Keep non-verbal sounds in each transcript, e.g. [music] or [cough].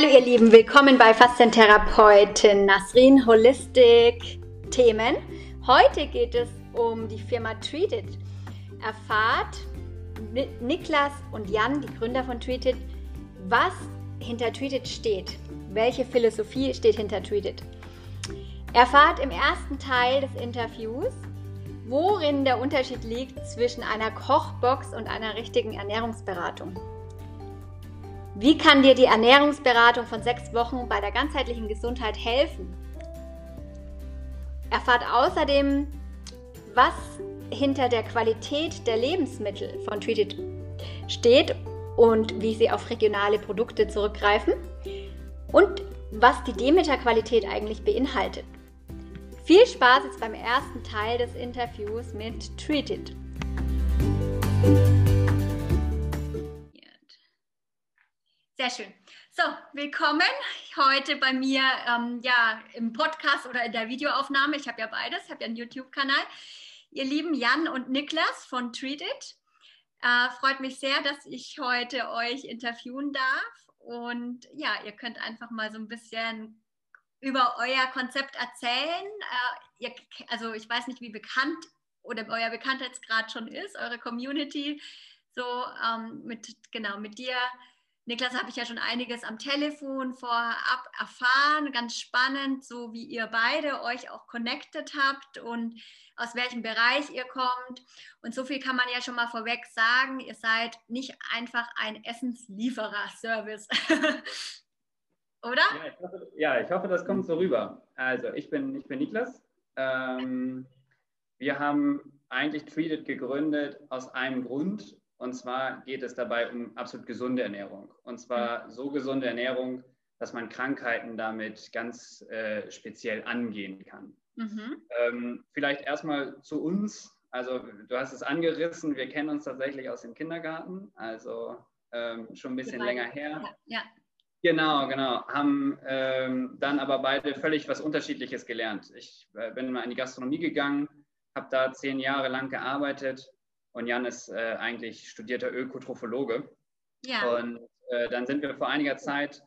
Hallo ihr Lieben, willkommen bei Faszientherapeutin Nasrin Holistic Themen. Heute geht es um die Firma Treated. Erfahrt Niklas und Jan, die Gründer von Treated, was hinter Treated steht. Welche Philosophie steht hinter Treated? Erfahrt im ersten Teil des Interviews, worin der Unterschied liegt zwischen einer Kochbox und einer richtigen Ernährungsberatung. Wie kann dir die Ernährungsberatung von sechs Wochen bei der ganzheitlichen Gesundheit helfen? Erfahrt außerdem, was hinter der Qualität der Lebensmittel von Treated steht und wie sie auf regionale Produkte zurückgreifen und was die Demeter-Qualität eigentlich beinhaltet. Viel Spaß jetzt beim ersten Teil des Interviews mit Treated. Sehr schön. So, willkommen heute bei mir ähm, ja, im Podcast oder in der Videoaufnahme. Ich habe ja beides, habe ja einen YouTube-Kanal. Ihr lieben Jan und Niklas von Treat It. Äh, freut mich sehr, dass ich heute euch interviewen darf. Und ja, ihr könnt einfach mal so ein bisschen über euer Konzept erzählen. Äh, ihr, also ich weiß nicht, wie bekannt oder euer Bekanntheitsgrad schon ist, eure Community. So ähm, mit, genau, mit dir Niklas habe ich ja schon einiges am Telefon vorab erfahren, ganz spannend, so wie ihr beide euch auch connected habt und aus welchem Bereich ihr kommt. Und so viel kann man ja schon mal vorweg sagen, ihr seid nicht einfach ein Essenslieferer-Service. [laughs] Oder? Ja ich, hoffe, ja ich, hoffe, das kommt so rüber. Also, ich bin, ich bin Niklas. Ähm, wir haben eigentlich Treated gegründet aus einem Grund und zwar geht es dabei um absolut gesunde Ernährung. Und zwar mhm. so gesunde Ernährung, dass man Krankheiten damit ganz äh, speziell angehen kann. Mhm. Ähm, vielleicht erstmal zu uns. Also du hast es angerissen, wir kennen uns tatsächlich aus dem Kindergarten, also ähm, schon ein bisschen länger her. Ja, ja. Genau, genau. Haben ähm, dann aber beide völlig was Unterschiedliches gelernt. Ich äh, bin mal in die Gastronomie gegangen, habe da zehn Jahre lang gearbeitet und Jan ist äh, eigentlich studierter Ökotrophologe. Ja. Und äh, dann sind wir vor einiger Zeit,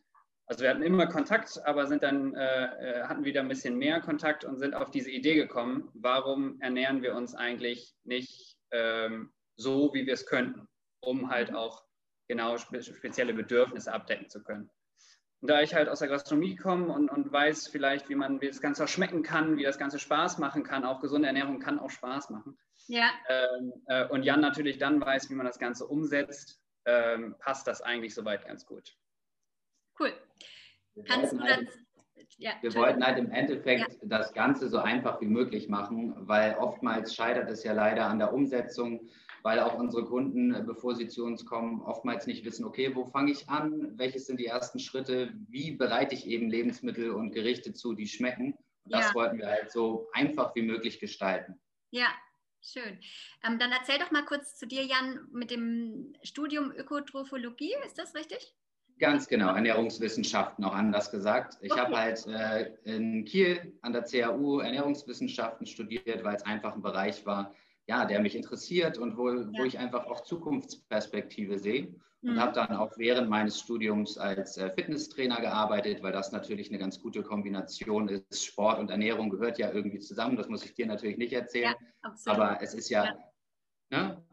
also wir hatten immer Kontakt, aber sind dann, äh, äh, hatten wieder ein bisschen mehr Kontakt und sind auf diese Idee gekommen, warum ernähren wir uns eigentlich nicht ähm, so, wie wir es könnten, um halt mhm. auch genau spe spezielle Bedürfnisse abdecken zu können. Und da ich halt aus der Gastronomie komme und, und weiß vielleicht, wie man wie das Ganze auch schmecken kann, wie das Ganze Spaß machen kann, auch gesunde Ernährung kann auch Spaß machen, ja. Ähm, äh, und Jan natürlich dann weiß, wie man das Ganze umsetzt, ähm, passt das eigentlich soweit ganz gut. Cool. Wir Kannst du. Halt, ja, wir wollten halt im Endeffekt ja. das Ganze so einfach wie möglich machen, weil oftmals scheitert es ja leider an der Umsetzung, weil auch unsere Kunden, äh, bevor sie zu uns kommen, oftmals nicht wissen, okay, wo fange ich an, welches sind die ersten Schritte, wie bereite ich eben Lebensmittel und Gerichte zu, die schmecken. Und das ja. wollten wir halt so einfach wie möglich gestalten. Ja, Schön. Ähm, dann erzähl doch mal kurz zu dir, Jan, mit dem Studium Ökotrophologie, ist das richtig? Ganz genau, Ernährungswissenschaften auch anders gesagt. Ich okay. habe halt äh, in Kiel an der CAU Ernährungswissenschaften studiert, weil es einfach ein Bereich war, ja, der mich interessiert und wo, ja. wo ich einfach auch Zukunftsperspektive sehe und mhm. habe dann auch während meines Studiums als äh, Fitnesstrainer gearbeitet, weil das natürlich eine ganz gute Kombination ist. Sport und Ernährung gehört ja irgendwie zusammen, das muss ich dir natürlich nicht erzählen, ja, aber es ist ja, ja. Ne?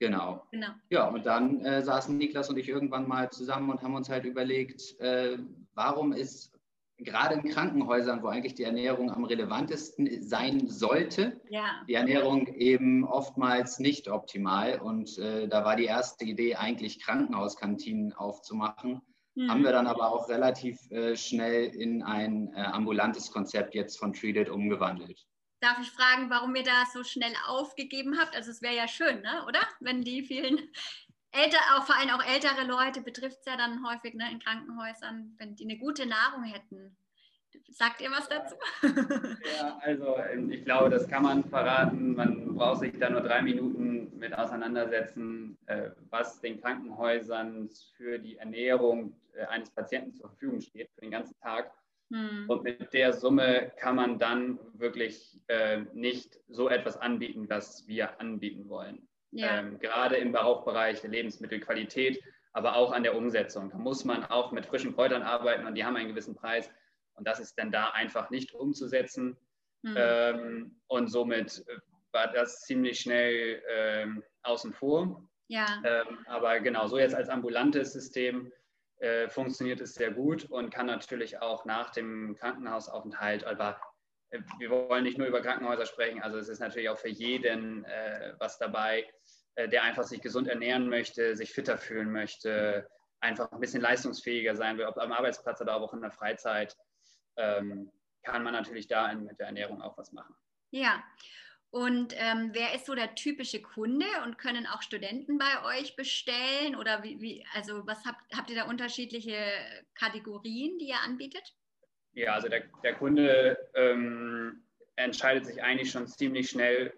Genau. genau. Ja, und dann äh, saßen Niklas und ich irgendwann mal zusammen und haben uns halt überlegt, äh, warum ist gerade in Krankenhäusern, wo eigentlich die Ernährung am relevantesten sein sollte, ja. die Ernährung eben oftmals nicht optimal. Und äh, da war die erste Idee eigentlich Krankenhauskantinen aufzumachen. Mhm. Haben wir dann aber auch relativ äh, schnell in ein äh, ambulantes Konzept jetzt von Treated umgewandelt. Darf ich fragen, warum ihr das so schnell aufgegeben habt? Also es wäre ja schön, ne? oder? Wenn die vielen älter, auch vor allem auch ältere Leute betrifft es ja dann häufig ne, in Krankenhäusern, wenn die eine gute Nahrung hätten. Sagt ihr was dazu? [laughs] Ja, also ähm, ich glaube, das kann man verraten. Man braucht sich da nur drei Minuten mit auseinandersetzen, äh, was den Krankenhäusern für die Ernährung äh, eines Patienten zur Verfügung steht für den ganzen Tag. Hm. Und mit der Summe kann man dann wirklich äh, nicht so etwas anbieten, was wir anbieten wollen. Ja. Ähm, gerade im Bauchbereich der Lebensmittelqualität aber auch an der Umsetzung. Da muss man auch mit frischen Kräutern arbeiten und die haben einen gewissen Preis. Und das ist dann da einfach nicht umzusetzen. Mhm. Ähm, und somit war das ziemlich schnell ähm, außen vor. Ja. Ähm, aber genau, so jetzt als ambulantes System äh, funktioniert es sehr gut und kann natürlich auch nach dem Krankenhausaufenthalt, aber äh, wir wollen nicht nur über Krankenhäuser sprechen, also es ist natürlich auch für jeden äh, was dabei, äh, der einfach sich gesund ernähren möchte, sich fitter fühlen möchte, einfach ein bisschen leistungsfähiger sein will, ob am Arbeitsplatz oder auch in der Freizeit, ähm, kann man natürlich da mit der Ernährung auch was machen. Ja. Und ähm, wer ist so der typische Kunde und können auch Studenten bei euch bestellen? Oder wie, wie also was habt, habt ihr da unterschiedliche Kategorien, die ihr anbietet? Ja, also der, der Kunde ähm, entscheidet sich eigentlich schon ziemlich schnell,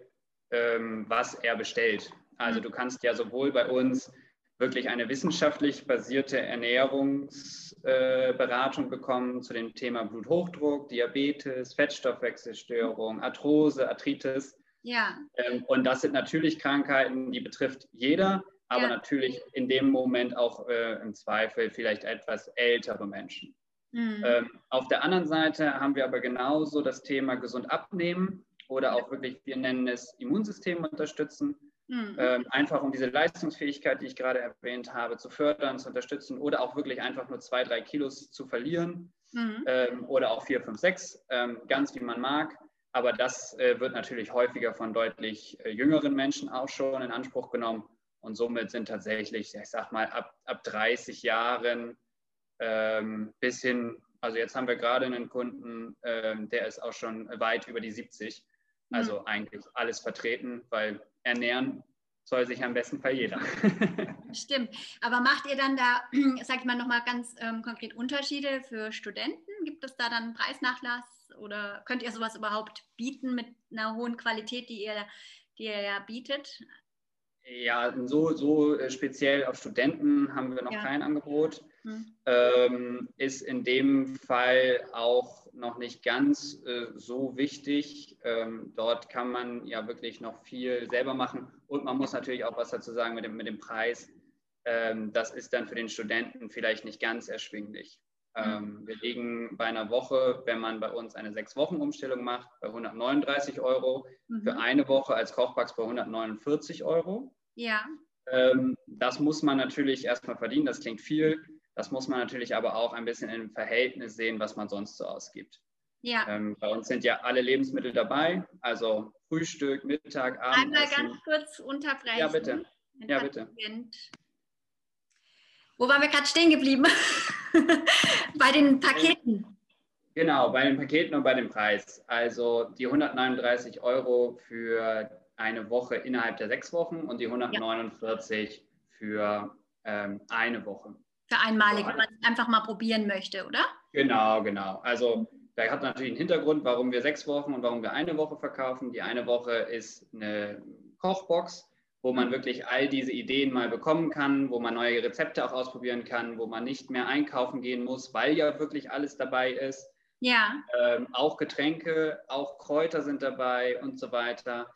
ähm, was er bestellt. Also mhm. du kannst ja sowohl bei uns wirklich eine wissenschaftlich basierte Ernährungsberatung äh, bekommen zu dem Thema Bluthochdruck, Diabetes, Fettstoffwechselstörung, Arthrose, Arthritis. Ja. Ähm, und das sind natürlich Krankheiten, die betrifft jeder, aber ja. natürlich in dem Moment auch äh, im Zweifel vielleicht etwas ältere Menschen. Mhm. Ähm, auf der anderen Seite haben wir aber genauso das Thema gesund abnehmen oder auch wirklich, wir nennen es Immunsystem unterstützen. Mhm. Ähm, einfach um diese Leistungsfähigkeit, die ich gerade erwähnt habe, zu fördern, zu unterstützen oder auch wirklich einfach nur zwei, drei Kilos zu verlieren mhm. ähm, oder auch vier, fünf, sechs, ähm, ganz wie man mag. Aber das äh, wird natürlich häufiger von deutlich äh, jüngeren Menschen auch schon in Anspruch genommen. Und somit sind tatsächlich, ich sag mal, ab, ab 30 Jahren ähm, bis hin, also jetzt haben wir gerade einen Kunden, ähm, der ist auch schon weit über die 70. Also mhm. eigentlich alles vertreten, weil ernähren soll sich am besten Fall jeder. [laughs] Stimmt. Aber macht ihr dann da, [clears throat] sag ich mal, nochmal ganz ähm, konkret Unterschiede für Studenten? Gibt es da dann Preisnachlass oder könnt ihr sowas überhaupt bieten mit einer hohen Qualität, die ihr, die ihr ja bietet? Ja, so, so äh, speziell auf Studenten haben wir noch ja. kein Angebot. Hm. Ähm, ist in dem Fall auch noch nicht ganz äh, so wichtig. Ähm, dort kann man ja wirklich noch viel selber machen und man muss natürlich auch was dazu sagen mit dem, mit dem Preis. Ähm, das ist dann für den Studenten vielleicht nicht ganz erschwinglich. Hm. Ähm, wir liegen bei einer Woche, wenn man bei uns eine Sechs-Wochen-Umstellung macht, bei 139 Euro. Mhm. Für eine Woche als Kochbox bei 149 Euro. Ja. Ähm, das muss man natürlich erstmal verdienen, das klingt viel. Das muss man natürlich aber auch ein bisschen im Verhältnis sehen, was man sonst so ausgibt. Ja. Ähm, bei uns sind ja alle Lebensmittel dabei, also Frühstück, Mittag, Abend. Einmal ganz kurz unterbrechen. Ja, bitte. Ja, bitte. Wo waren wir gerade stehen geblieben? [laughs] bei den Paketen. Genau, bei den Paketen und bei dem Preis. Also die 139 Euro für eine Woche innerhalb der sechs Wochen und die 149 ja. für ähm, eine Woche. Für einmalig, wenn man es einfach mal probieren möchte, oder? Genau, genau. Also da hat natürlich einen Hintergrund, warum wir sechs Wochen und warum wir eine Woche verkaufen. Die eine Woche ist eine Kochbox, wo man wirklich all diese Ideen mal bekommen kann, wo man neue Rezepte auch ausprobieren kann, wo man nicht mehr einkaufen gehen muss, weil ja wirklich alles dabei ist. Ja. Ähm, auch Getränke, auch Kräuter sind dabei und so weiter.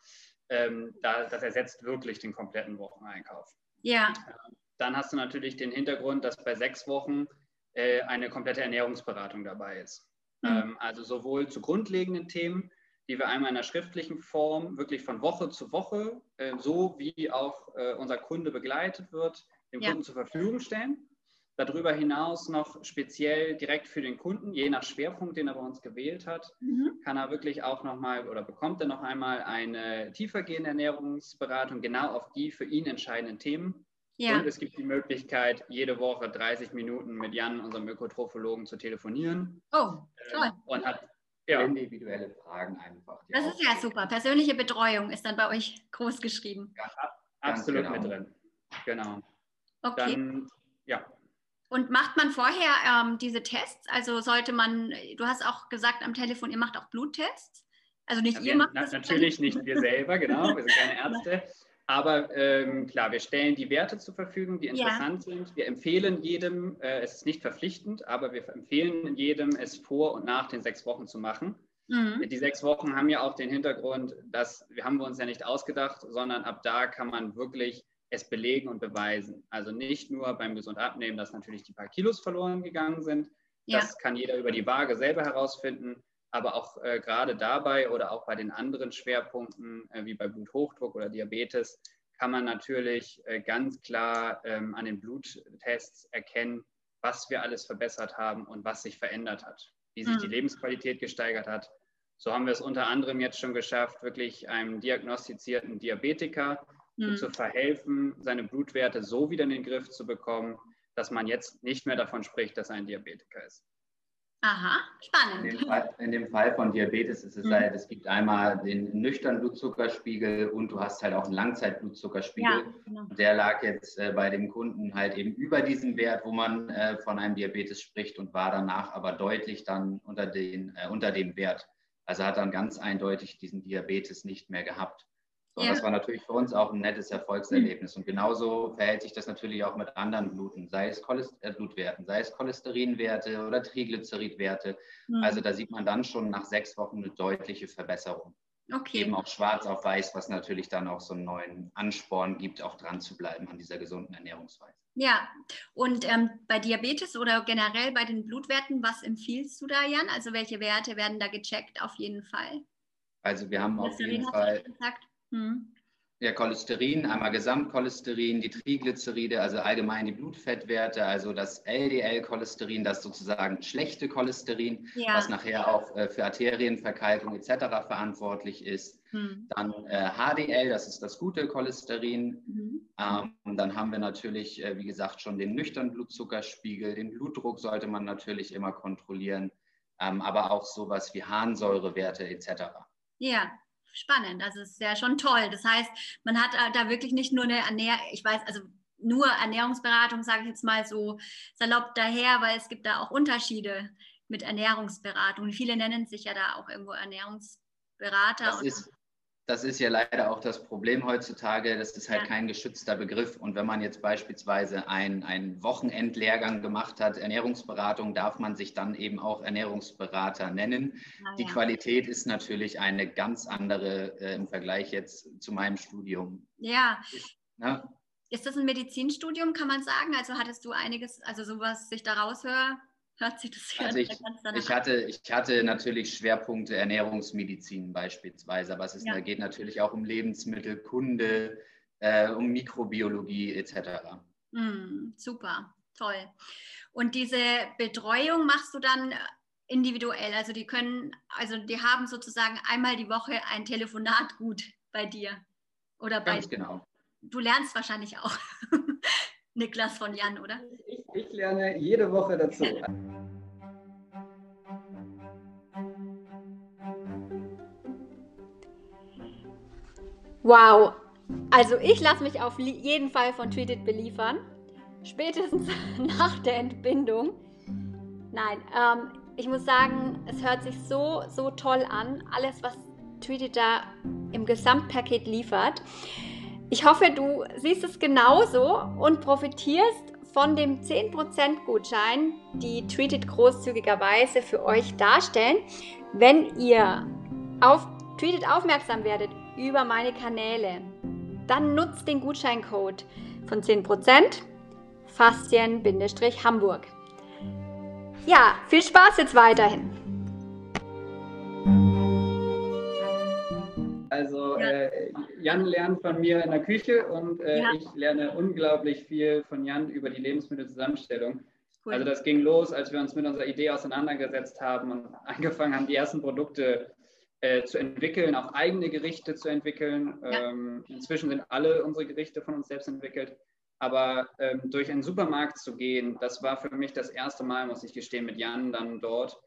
Ähm, da, das ersetzt wirklich den kompletten Wocheneinkauf. Ja. Ähm, dann hast du natürlich den Hintergrund, dass bei sechs Wochen äh, eine komplette Ernährungsberatung dabei ist. Mhm. Ähm, also sowohl zu grundlegenden Themen, die wir einmal in einer schriftlichen Form wirklich von Woche zu Woche, äh, so wie auch äh, unser Kunde begleitet wird, dem ja. Kunden zur Verfügung stellen. Darüber hinaus noch speziell direkt für den Kunden, je nach Schwerpunkt, den er bei uns gewählt hat, mhm. kann er wirklich auch nochmal oder bekommt er noch einmal eine tiefergehende Ernährungsberatung genau auf die für ihn entscheidenden Themen. Ja. Und es gibt die Möglichkeit, jede Woche 30 Minuten mit Jan, unserem Ökotrophologen, zu telefonieren. Oh, toll. Äh, und hat ja. individuelle Fragen einfach. Das ist ja super. Persönliche Betreuung ist dann bei euch groß geschrieben. Ja, absolut genau. mit drin. Genau. Okay. Dann, ja. Und macht man vorher ähm, diese Tests? Also sollte man, du hast auch gesagt am Telefon, ihr macht auch Bluttests? Also nicht ja, ihr macht na, das Natürlich nicht wir [laughs] selber, genau, wir sind keine Ärzte. Aber ähm, klar, wir stellen die Werte zur Verfügung, die interessant ja. sind. Wir empfehlen jedem, äh, es ist nicht verpflichtend, aber wir empfehlen jedem, es vor und nach den sechs Wochen zu machen. Mhm. Die sechs Wochen haben ja auch den Hintergrund, dass wir haben wir uns ja nicht ausgedacht, sondern ab da kann man wirklich es belegen und beweisen. Also nicht nur beim gesund abnehmen, dass natürlich die paar Kilos verloren gegangen sind. Ja. Das kann jeder über die Waage selber herausfinden. Aber auch äh, gerade dabei oder auch bei den anderen Schwerpunkten äh, wie bei Bluthochdruck oder Diabetes kann man natürlich äh, ganz klar ähm, an den Bluttests erkennen, was wir alles verbessert haben und was sich verändert hat, wie sich mhm. die Lebensqualität gesteigert hat. So haben wir es unter anderem jetzt schon geschafft, wirklich einem diagnostizierten Diabetiker mhm. zu verhelfen, seine Blutwerte so wieder in den Griff zu bekommen, dass man jetzt nicht mehr davon spricht, dass er ein Diabetiker ist. Aha, spannend. In dem Fall, in dem Fall von Diabetes ist es mhm. halt, es gibt einmal den nüchternen Blutzuckerspiegel und du hast halt auch einen Langzeitblutzuckerspiegel. Ja, genau. Der lag jetzt äh, bei dem Kunden halt eben über diesem Wert, wo man äh, von einem Diabetes spricht und war danach aber deutlich dann unter, den, äh, unter dem Wert. Also hat dann ganz eindeutig diesen Diabetes nicht mehr gehabt. So, ja. Das war natürlich für uns auch ein nettes Erfolgserlebnis. Und genauso verhält sich das natürlich auch mit anderen Bluten, sei es Cholest äh, Blutwerten, sei es Cholesterinwerte oder Triglyceridwerte. Mhm. Also da sieht man dann schon nach sechs Wochen eine deutliche Verbesserung. Okay. Eben auch schwarz auf weiß, was natürlich dann auch so einen neuen Ansporn gibt, auch dran zu bleiben an dieser gesunden Ernährungsweise. Ja, und ähm, bei Diabetes oder generell bei den Blutwerten, was empfiehlst du da, Jan? Also welche Werte werden da gecheckt auf jeden Fall? Also wir haben auf jeden Fall. Gesagt. Hm. Ja, Cholesterin, einmal Gesamtcholesterin, die Triglyceride, also allgemein die Blutfettwerte, also das LDL-Cholesterin, das sozusagen schlechte Cholesterin, ja. was nachher auch äh, für Arterienverkalkung etc. verantwortlich ist. Hm. Dann äh, HDL, das ist das gute Cholesterin. Mhm. Ähm, dann haben wir natürlich, äh, wie gesagt, schon den nüchternen Blutzuckerspiegel, den Blutdruck sollte man natürlich immer kontrollieren, ähm, aber auch sowas wie Harnsäurewerte etc. Ja, spannend. Also es ist ja schon toll. Das heißt, man hat äh, da wirklich nicht nur eine Ernährung, ich weiß, also nur Ernährungsberatung, sage ich jetzt mal so salopp daher, weil es gibt da auch Unterschiede mit Ernährungsberatung. Viele nennen sich ja da auch irgendwo Ernährungsberater. Das ist, das ist ja leider auch das Problem heutzutage. Das ist halt ja. kein geschützter Begriff. Und wenn man jetzt beispielsweise einen Wochenendlehrgang gemacht hat, Ernährungsberatung, darf man sich dann eben auch Ernährungsberater nennen. Ah, Die ja. Qualität ist natürlich eine ganz andere äh, im Vergleich jetzt zu meinem Studium. Ja. Na? Ist das ein Medizinstudium, kann man sagen? Also hattest du einiges, also sowas ich da raushöre, hört sich das also ich, ich hatte, ich hatte natürlich Schwerpunkte Ernährungsmedizin beispielsweise, aber es ist, ja. geht natürlich auch um Lebensmittelkunde, äh, um Mikrobiologie etc. Mm, super, toll. Und diese Betreuung machst du dann individuell, also die können, also die haben sozusagen einmal die Woche ein Telefonat gut bei dir oder bei. Ganz genau. Du lernst wahrscheinlich auch. [laughs] Niklas von Jan, oder? Ich, lerne jede Woche dazu. Wow, also ich lasse mich auf jeden Fall von Tweeted beliefern. Spätestens [laughs] nach der Entbindung. Nein, ähm, ich muss sagen, es hört sich so, so toll an. Alles, was Tweeted da im Gesamtpaket liefert. Ich hoffe, du siehst es genauso und profitierst von dem 10% Gutschein, die Treated großzügigerweise für euch darstellen, wenn ihr auf Treated aufmerksam werdet über meine Kanäle. Dann nutzt den Gutscheincode von 10% Faszien-Hamburg. Ja, viel Spaß jetzt weiterhin. Also ja. äh, Jan lernt von mir in der Küche und äh, ja. ich lerne unglaublich viel von Jan über die Lebensmittelzusammenstellung. Cool. Also das ging los, als wir uns mit unserer Idee auseinandergesetzt haben und [laughs] angefangen haben, die ersten Produkte äh, zu entwickeln, auch eigene Gerichte zu entwickeln. Ja. Ähm, inzwischen sind alle unsere Gerichte von uns selbst entwickelt. Aber ähm, durch einen Supermarkt zu gehen, das war für mich das erste Mal, muss ich gestehen, mit Jan dann dort.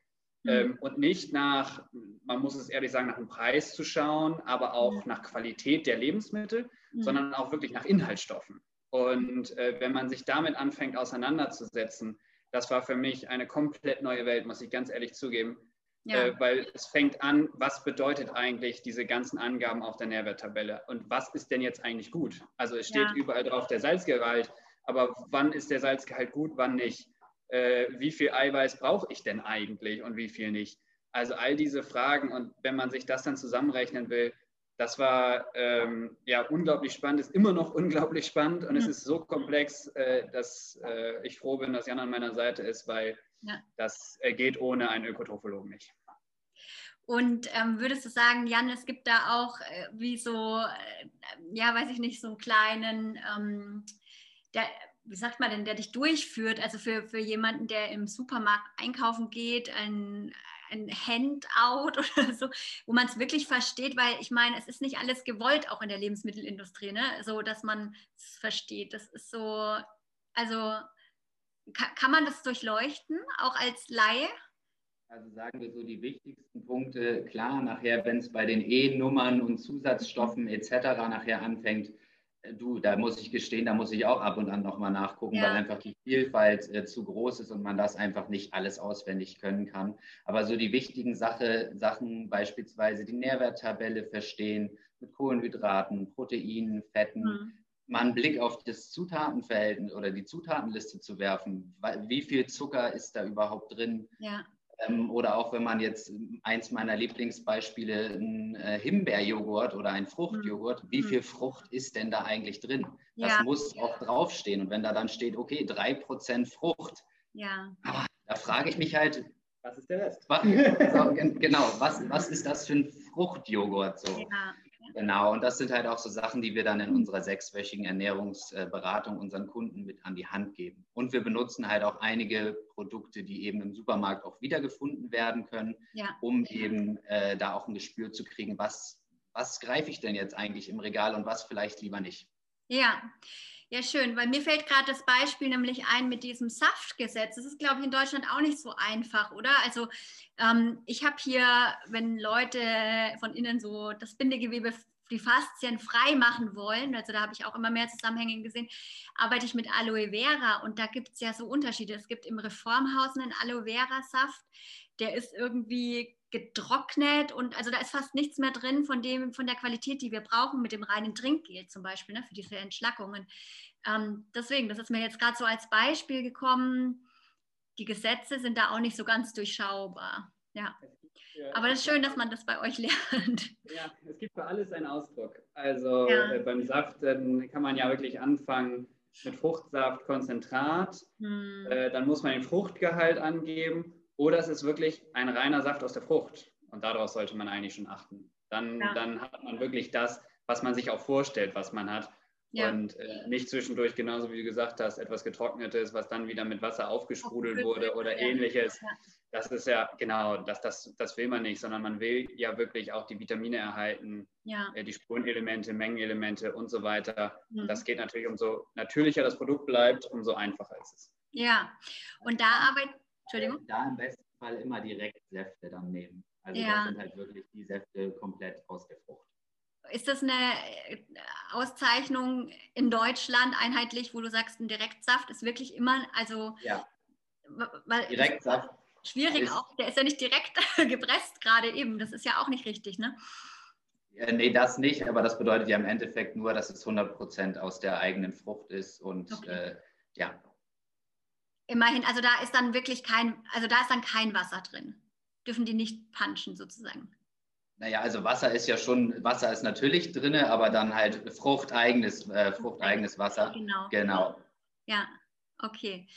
Ähm, und nicht nach, man muss es ehrlich sagen, nach dem Preis zu schauen, aber auch mhm. nach Qualität der Lebensmittel, mhm. sondern auch wirklich nach Inhaltsstoffen. Und äh, wenn man sich damit anfängt auseinanderzusetzen, das war für mich eine komplett neue Welt, muss ich ganz ehrlich zugeben. Ja. Äh, weil es fängt an, was bedeutet eigentlich diese ganzen Angaben auf der Nährwerttabelle und was ist denn jetzt eigentlich gut? Also es steht ja. überall drauf der Salzgehalt, aber wann ist der Salzgehalt gut, wann nicht? Äh, wie viel Eiweiß brauche ich denn eigentlich und wie viel nicht. Also all diese Fragen und wenn man sich das dann zusammenrechnen will, das war ähm, ja unglaublich spannend, ist immer noch [laughs] unglaublich spannend und mhm. es ist so komplex, äh, dass äh, ich froh bin, dass Jan an meiner Seite ist, weil ja. das äh, geht ohne einen Ökotrophologen nicht. Und ähm, würdest du sagen, Jan, es gibt da auch äh, wie so, äh, ja, weiß ich nicht, so einen kleinen, ähm, der, wie sagt man denn, der dich durchführt? Also für, für jemanden, der im Supermarkt einkaufen geht, ein, ein Handout [laughs] oder so, wo man es wirklich versteht, weil ich meine, es ist nicht alles gewollt, auch in der Lebensmittelindustrie, ne? so dass man es versteht. Das ist so, also kann, kann man das durchleuchten, auch als Laie? Also sagen wir so die wichtigsten Punkte, klar, nachher, wenn es bei den E-Nummern und Zusatzstoffen etc. nachher anfängt, du, da muss ich gestehen, da muss ich auch ab und an nochmal nachgucken, ja. weil einfach die Vielfalt äh, zu groß ist und man das einfach nicht alles auswendig können kann. Aber so die wichtigen Sache, Sachen, beispielsweise die Nährwerttabelle verstehen, mit Kohlenhydraten, Proteinen, Fetten, mhm. mal einen Blick auf das Zutatenverhältnis oder die Zutatenliste zu werfen. Wie viel Zucker ist da überhaupt drin? Ja. Ähm, oder auch wenn man jetzt eins meiner Lieblingsbeispiele, ein äh, Himbeerjoghurt oder ein Fruchtjoghurt, wie mhm. viel Frucht ist denn da eigentlich drin? Ja. Das muss auch draufstehen. Und wenn da dann steht, okay, 3% Frucht, ja. aber da frage ich mich halt, was ist der Rest? Was, [laughs] genau, was, was ist das für ein Fruchtjoghurt so? Ja. Genau, und das sind halt auch so Sachen, die wir dann in unserer sechswöchigen Ernährungsberatung unseren Kunden mit an die Hand geben. Und wir benutzen halt auch einige Produkte, die eben im Supermarkt auch wiedergefunden werden können, ja. um eben äh, da auch ein Gespür zu kriegen, was, was greife ich denn jetzt eigentlich im Regal und was vielleicht lieber nicht. Ja, ja, schön, weil mir fällt gerade das Beispiel nämlich ein mit diesem Saftgesetz. Das ist, glaube ich, in Deutschland auch nicht so einfach, oder? Also ähm, ich habe hier, wenn Leute von innen so das Bindegewebe, die Faszien frei machen wollen, also da habe ich auch immer mehr Zusammenhänge gesehen, arbeite ich mit Aloe Vera und da gibt es ja so Unterschiede. Es gibt im Reformhaus einen Aloe Vera Saft, der ist irgendwie getrocknet und also da ist fast nichts mehr drin von dem, von der Qualität, die wir brauchen mit dem reinen Trinkgel zum Beispiel, ne, für diese Entschlackungen. Ähm, deswegen, das ist mir jetzt gerade so als Beispiel gekommen. Die Gesetze sind da auch nicht so ganz durchschaubar. Ja. Aber das ist schön, dass man das bei euch lernt. Ja, es gibt für alles einen Ausdruck. Also ja. äh, beim Saft äh, kann man ja wirklich anfangen mit Fruchtsaft, Konzentrat. Hm. Äh, dann muss man den Fruchtgehalt angeben oder es ist wirklich ein reiner Saft aus der Frucht. Und darauf sollte man eigentlich schon achten. Dann, ja. dann hat man wirklich das, was man sich auch vorstellt, was man hat. Ja. Und äh, nicht zwischendurch, genauso wie du gesagt hast, etwas Getrocknetes, was dann wieder mit Wasser aufgesprudelt wurde oder ja. ähnliches. Ja. Das ist ja, genau, das, das, das will man nicht, sondern man will ja wirklich auch die Vitamine erhalten, äh, die Spurenelemente, Mengenelemente und so weiter. Mhm. Und das geht natürlich, umso natürlicher das Produkt bleibt, umso einfacher ist es. Ja, und da arbeitet Entschuldigung? Da im besten Fall immer direkt Säfte dann nehmen. Also ja. das sind halt wirklich die Säfte komplett aus der Frucht. Ist das eine äh, Auszeichnung in Deutschland einheitlich, wo du sagst, ein Direktsaft ist wirklich immer, also ja. weil Direktsaft. Schwierig ist, auch, der ist ja nicht direkt [laughs] gepresst gerade eben, das ist ja auch nicht richtig, ne? Ja, nee, das nicht, aber das bedeutet ja im Endeffekt nur, dass es 100% aus der eigenen Frucht ist und okay. äh, ja, Immerhin, also da ist dann wirklich kein, also da ist dann kein Wasser drin. Dürfen die nicht punchen sozusagen. Naja, also Wasser ist ja schon, Wasser ist natürlich drin, aber dann halt fruchteigenes, äh, fruchteigenes Wasser. Genau. Genau. Ja, okay.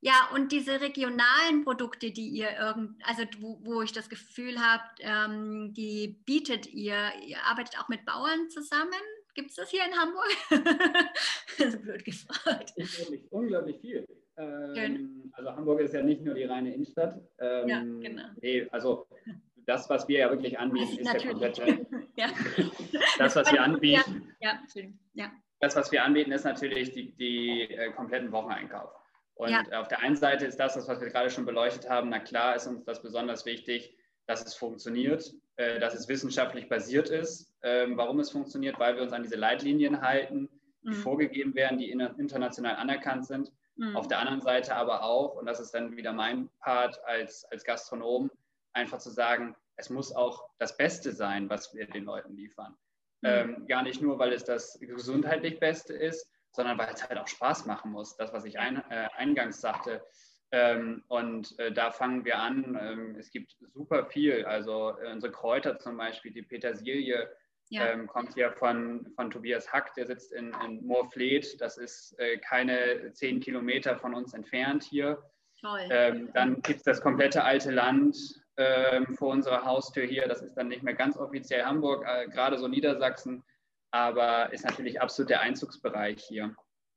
Ja, und diese regionalen Produkte, die ihr irgend, also wo, wo ich das Gefühl habe, ähm, die bietet ihr, ihr arbeitet auch mit Bauern zusammen. Gibt es das hier in Hamburg? [laughs] das ist blöd gefragt. Unglaublich, unglaublich viel. Ähm, also Hamburg ist ja nicht nur die reine Innenstadt. Ähm, ja, genau. Nee, also das, was wir ja wirklich anbieten, ist Natürlich. der komplette. [laughs] ja. Das, was wir anbieten. Ja, ja. Das, was wir anbieten, ist natürlich die, die äh, kompletten Wocheneinkauf. Und ja. auf der einen Seite ist das, was wir gerade schon beleuchtet haben, na klar ist uns das besonders wichtig, dass es funktioniert, äh, dass es wissenschaftlich basiert ist. Ähm, warum es funktioniert? Weil wir uns an diese Leitlinien halten, die mhm. vorgegeben werden, die international anerkannt sind. Mhm. Auf der anderen Seite aber auch, und das ist dann wieder mein Part als, als Gastronom, einfach zu sagen, es muss auch das Beste sein, was wir den Leuten liefern. Mhm. Ähm, gar nicht nur, weil es das gesundheitlich Beste ist, sondern weil es halt auch Spaß machen muss. Das, was ich ein, äh, eingangs sagte. Ähm, und äh, da fangen wir an. Ähm, es gibt super viel. Also äh, unsere Kräuter zum Beispiel, die Petersilie, Ja. Ähm, kommt hier von, von Tobias Hack, der sitzt in, in Moorfleet. Das ist äh, keine zehn Kilometer von uns entfernt hier. Ähm, dann gibt es das komplette alte Land ähm, vor unserer Haustür hier. Das ist dann nicht mehr ganz offiziell Hamburg, äh, gerade so Niedersachsen, aber ist natürlich absolut der Einzugsbereich hier.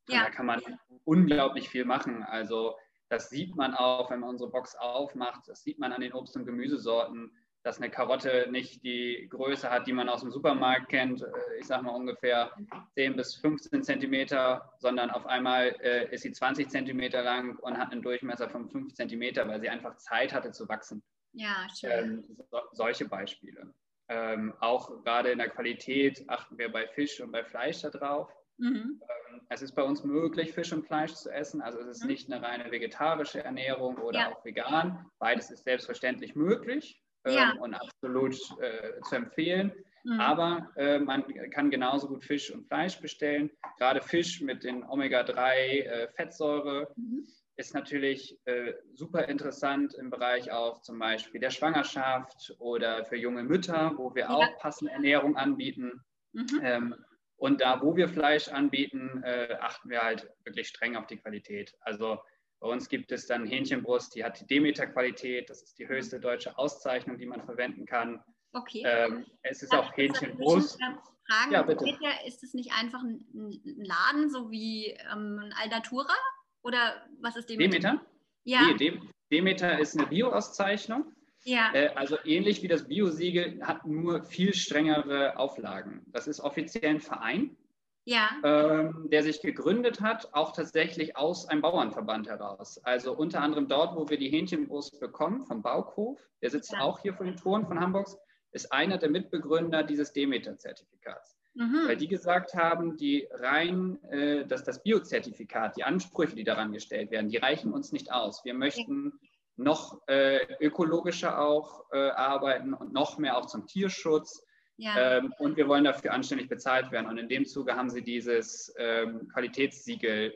Ja. Da kann man unglaublich viel machen. Also das sieht man auch, wenn man unsere Box aufmacht. Das sieht man an den Obst- und Gemüsesorten dass eine Karotte nicht die Größe hat, die man aus dem Supermarkt kennt, äh, ich sage mal ungefähr 10 bis 15 Zentimeter, sondern auf einmal äh, ist sie 20 Zentimeter lang und hat einen Durchmesser von 5 Zentimeter, weil sie einfach Zeit hatte zu wachsen. Ja, schön. Ähm, so, solche Beispiele. Ähm, auch gerade in der Qualität achten wir bei Fisch und bei Fleisch darauf. Mhm. Ähm, es ist bei uns möglich, Fisch und Fleisch zu essen. Also es ist mhm. nicht eine reine vegetarische Ernährung oder ja. auch vegan. Beides ist selbstverständlich möglich ja. Ähm, und absolut äh, zu empfehlen. Mhm. Aber äh, man kann genauso gut Fisch und Fleisch bestellen. Gerade Fisch mit den Omega-3-Fettsäure äh, mhm. ist natürlich äh, super interessant im Bereich auch zum Beispiel der Schwangerschaft oder für junge Mütter, wo wir ja. auch passende Ernährung anbieten. Mhm. Ähm, und da, wo wir Fleisch anbieten, äh, achten wir halt wirklich streng auf die Qualität. Also bei uns gibt es dann Hähnchenbrust, die hat die Demeter-Qualität. Das ist die höchste deutsche Auszeichnung, die man verwenden kann. Okay. Ähm, es ist Darf auch Hähnchenbrust. Fragen, ja, bitte. ist es nicht einfach ein, Laden, so wie ähm, ein Alnatura? Oder was ist Demeter? Demeter? Ja. Nee, Demeter ist eine Bio-Auszeichnung. Ja. Äh, also ähnlich wie das Bio-Siegel hat nur viel strengere Auflagen. Das ist offiziell ein Verein ja. ähm, der sich gegründet hat, auch tatsächlich aus einem Bauernverband heraus. Also unter anderem dort, wo wir die Hähnchenbrust bekommen, vom Baukhof, der sitzt ja. auch hier vor den Toren von Hamburgs, ist einer der Mitbegründer dieses Demeter-Zertifikats. Mhm. Weil die gesagt haben, die rein, äh, dass das Biozertifikat, die Ansprüche, die daran gestellt werden, die reichen uns nicht aus. Wir möchten noch äh, ökologischer auch äh, arbeiten und noch mehr auch zum Tierschutz ja. Ähm, und wir wollen dafür anständig bezahlt werden. Und in dem Zuge haben sie dieses ähm, Qualitätssiegel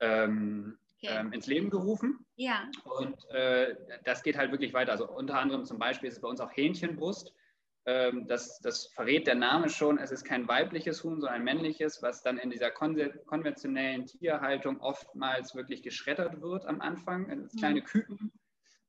ähm, okay. Ähm, ins Leben gerufen. Ja. Und äh, das geht halt wirklich weiter. Also unter anderem zum Beispiel ist es bei uns auch Hähnchenbrust. Ähm, das, das, verrät der Name schon. Es ist kein weibliches Huhn, sondern ein männliches, was dann in dieser konventionellen Tierhaltung oftmals wirklich geschreddert wird am Anfang, mhm. kleine Küken,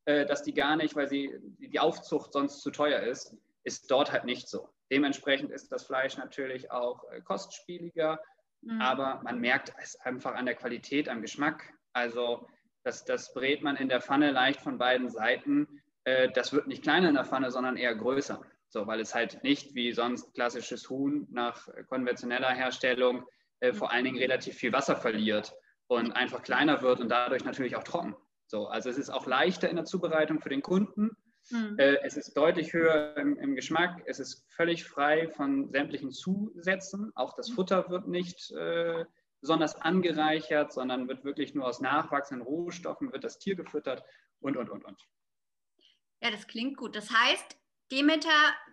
äh, dass die gar nicht, weil sie die Aufzucht sonst zu teuer ist, ist dort halt nicht so. Dementsprechend ist das Fleisch natürlich auch äh, kostspieliger, mhm. aber man merkt es einfach an der Qualität, am Geschmack. Also das, das brät man in der Pfanne leicht von beiden Seiten. Äh, das wird nicht kleiner in der Pfanne, sondern eher größer. So, weil es halt nicht wie sonst klassisches Huhn nach konventioneller Herstellung äh, vor allen Dingen relativ viel Wasser verliert und einfach kleiner wird und dadurch natürlich auch trocken. So, also es ist auch leichter in der Zubereitung für den Kunden Mhm. Äh, es ist deutlich höher im, im, Geschmack. Es ist völlig frei von sämtlichen Zusätzen. Auch das mhm. Futter wird nicht äh, besonders angereichert, sondern wird wirklich nur aus nachwachsenden Rohstoffen, wird das Tier gefüttert und, und, und, und. Ja, das klingt gut. Das heißt, Demeter,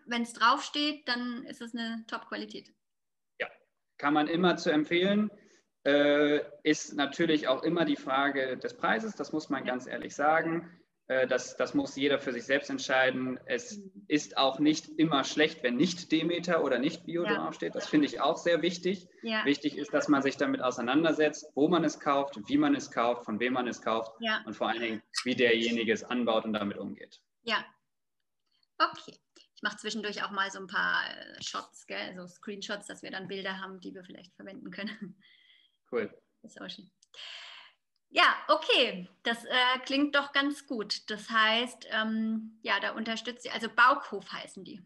wenn es draufsteht, dann ist es eine Top-Qualität. Ja, kann man immer zu empfehlen. Äh, ist natürlich auch immer die Frage des Preises, das muss man ganz ehrlich sagen. Äh, das, das muss jeder für sich selbst entscheiden. Es ist auch nicht immer schlecht, wenn nicht Demeter oder nicht Bio ja. draufsteht. Das finde ich auch sehr wichtig. Ja. Wichtig ist, dass man sich damit auseinandersetzt, wo man es kauft, wie man es kauft, von wem man es kauft ja. und vor allen Dingen, wie derjenige es anbaut und damit umgeht. Ja. Okay. Ich mache zwischendurch auch mal so ein paar äh, Shots, gell? so Screenshots, dass wir dann Bilder haben, die wir vielleicht verwenden können. Cool. Das ist auch schön. Ja, okay, das äh, klingt doch ganz gut. Das heißt, ähm, ja, da unterstützt ihr, also Baukhof heißen die.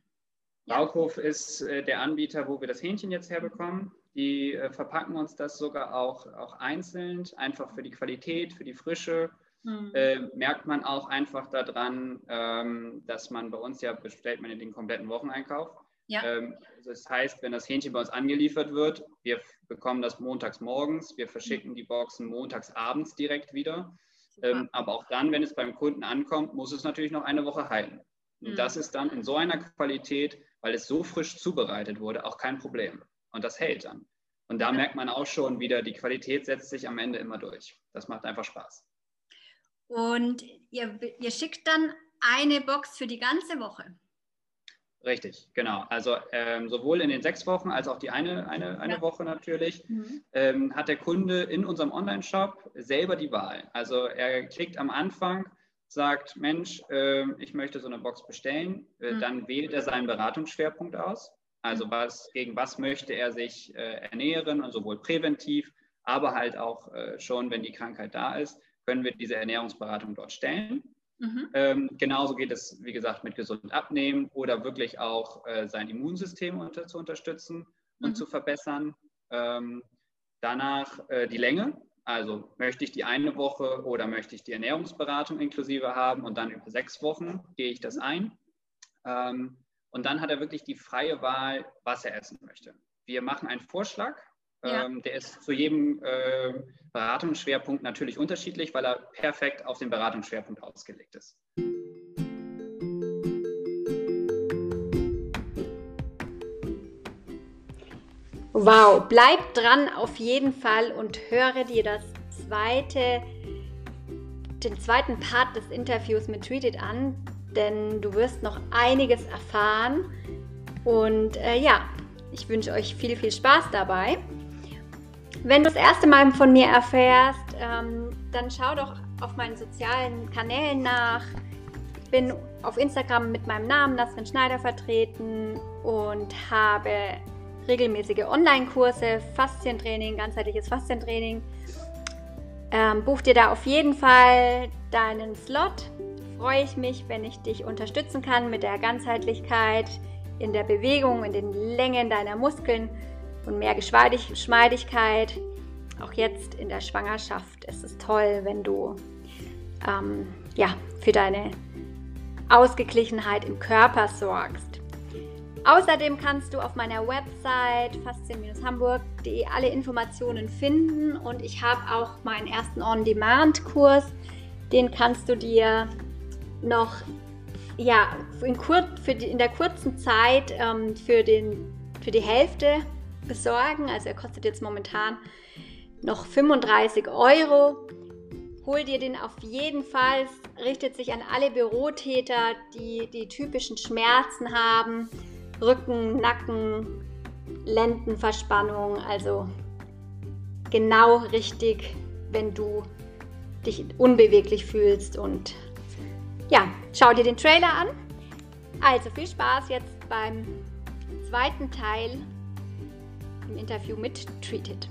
Ja. Baukhof ist äh, der Anbieter, wo wir das Hähnchen jetzt herbekommen. Die äh, verpacken uns das sogar auch, auch einzeln, einfach für die Qualität, für die Frische. Mhm. merkt man auch einfach daran, ähm, dass man bei uns ja bestellt man den kompletten Wocheneinkauf. Ja. Ähm, also das heißt, wenn das Hähnchen bei uns angeliefert wird, wir bekommen das montags morgens, wir verschicken die Boxen montags abends direkt wieder. Ähm, aber auch dann, wenn es beim Kunden ankommt, muss es natürlich noch eine Woche halten. Und mhm. das ist dann in so einer Qualität, weil es so frisch zubereitet wurde, auch kein Problem. Und das hält dann. Und da ja. merkt man auch schon wieder, die Qualität setzt sich am Ende immer durch. Das macht einfach Spaß. Und ihr, ihr schickt dann eine Box für die ganze Woche? Richtig, genau. Also ähm, sowohl in den sechs Wochen als auch die eine, eine, eine ja. Woche natürlich mhm. ähm, hat der Kunde in unserem Online-Shop selber die Wahl. Also er klickt am Anfang, sagt, Mensch, äh, ich möchte so eine Box bestellen, äh, mhm. dann wählt er seinen Beratungsschwerpunkt aus. Also mhm. was, gegen was möchte er sich äh, ernähren und sowohl präventiv, aber halt auch äh, schon, wenn die Krankheit da ist, können wir diese Ernährungsberatung dort stellen. Mhm. Ähm, genauso geht es, wie gesagt, mit gesund abnehmen oder wirklich auch äh, sein Immunsystem unter, zu unterstützen und mhm. zu verbessern. Ähm, danach äh, die Länge. Also möchte ich die eine Woche oder möchte ich die Ernährungsberatung inklusive haben und dann über sechs Wochen gehe ich das ein. Ähm, und dann hat er wirklich die freie Wahl, was er essen möchte. Wir machen einen Vorschlag ja. Ähm, der ist zu jedem äh, Beratungsschwerpunkt natürlich unterschiedlich, weil er perfekt auf den Beratungsschwerpunkt ausgelegt ist. Wow, bleib dran auf jeden Fall und höre dir das zweite, den zweiten Part des Interviews mit Tweeted an, denn du wirst noch einiges erfahren. Und äh, ja, ich wünsche euch viel, viel Spaß dabei. Wenn du das erste Mal von mir erfährst, ähm, dann schau doch auf meinen sozialen Kanälen nach. Ich bin auf Instagram mit meinem Namen Nasrin Schneider vertreten und habe regelmäßige Online-Kurse, Faszientraining, ganzheitliches Faszientraining. Ähm, buch dir da auf jeden Fall deinen Slot. Freue ich mich, wenn ich dich unterstützen kann mit der Ganzheitlichkeit in der Bewegung, in den Längen deiner Muskeln und mehr Geschmeidigkeit. Auch jetzt in der Schwangerschaft ist es toll, wenn du ähm, ja, für deine Ausgeglichenheit im Körper sorgst. Außerdem kannst du auf meiner Website faszien-hamburg.de alle Informationen finden und ich habe auch meinen ersten On-Demand-Kurs. Den kannst du dir noch ja, in, kur für die, in der kurzen Zeit ähm, für, den, für die Hälfte besorgen. Also er kostet jetzt momentan noch 35 Euro. Hol dir den auf jeden Fall. Richtet sich an alle Bürotäter, die die typischen Schmerzen haben. Rücken, Nacken, Lendenverspannung. Also genau richtig, wenn du dich unbeweglich fühlst. Und ja, schau dir den Trailer an. Also viel Spaß jetzt beim zweiten Teil im Interview mit Treated.